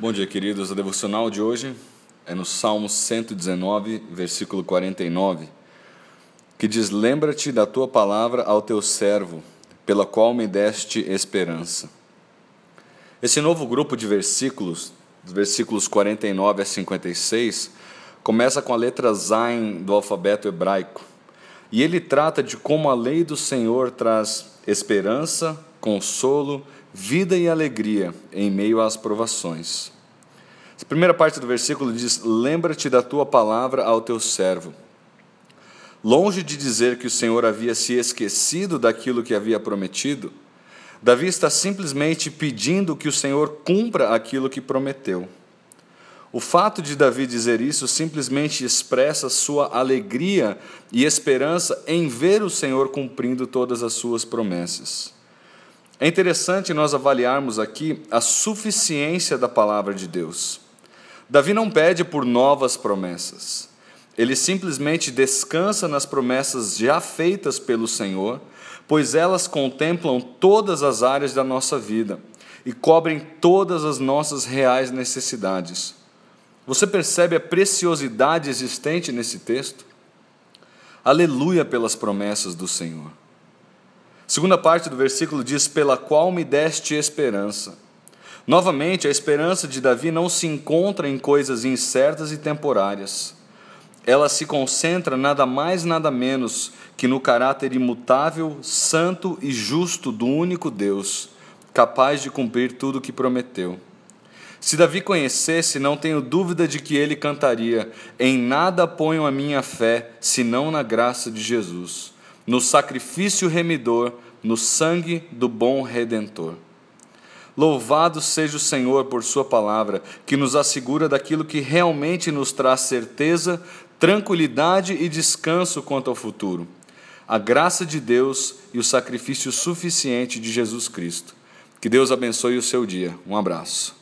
Bom dia, queridos. A devocional de hoje é no Salmo 119, versículo 49, que diz: Lembra-te da tua palavra ao teu servo, pela qual me deste esperança. Esse novo grupo de versículos, dos versículos 49 a 56, começa com a letra Zain do alfabeto hebraico. E ele trata de como a lei do Senhor traz esperança, consolo, vida e alegria em meio às provações. A primeira parte do versículo diz: Lembra-te da tua palavra ao teu servo. Longe de dizer que o Senhor havia se esquecido daquilo que havia prometido, Davi está simplesmente pedindo que o Senhor cumpra aquilo que prometeu. O fato de Davi dizer isso simplesmente expressa sua alegria e esperança em ver o Senhor cumprindo todas as suas promessas. É interessante nós avaliarmos aqui a suficiência da palavra de Deus. Davi não pede por novas promessas. Ele simplesmente descansa nas promessas já feitas pelo Senhor, pois elas contemplam todas as áreas da nossa vida e cobrem todas as nossas reais necessidades. Você percebe a preciosidade existente nesse texto? Aleluia pelas promessas do Senhor. Segunda parte do versículo diz: Pela qual me deste esperança. Novamente, a esperança de Davi não se encontra em coisas incertas e temporárias. Ela se concentra nada mais, nada menos que no caráter imutável, santo e justo do único Deus, capaz de cumprir tudo o que prometeu. Se Davi conhecesse, não tenho dúvida de que ele cantaria: Em nada ponho a minha fé, senão na graça de Jesus no sacrifício remidor, no sangue do bom redentor. Louvado seja o Senhor por Sua palavra, que nos assegura daquilo que realmente nos traz certeza, tranquilidade e descanso quanto ao futuro. A graça de Deus e o sacrifício suficiente de Jesus Cristo. Que Deus abençoe o seu dia. Um abraço.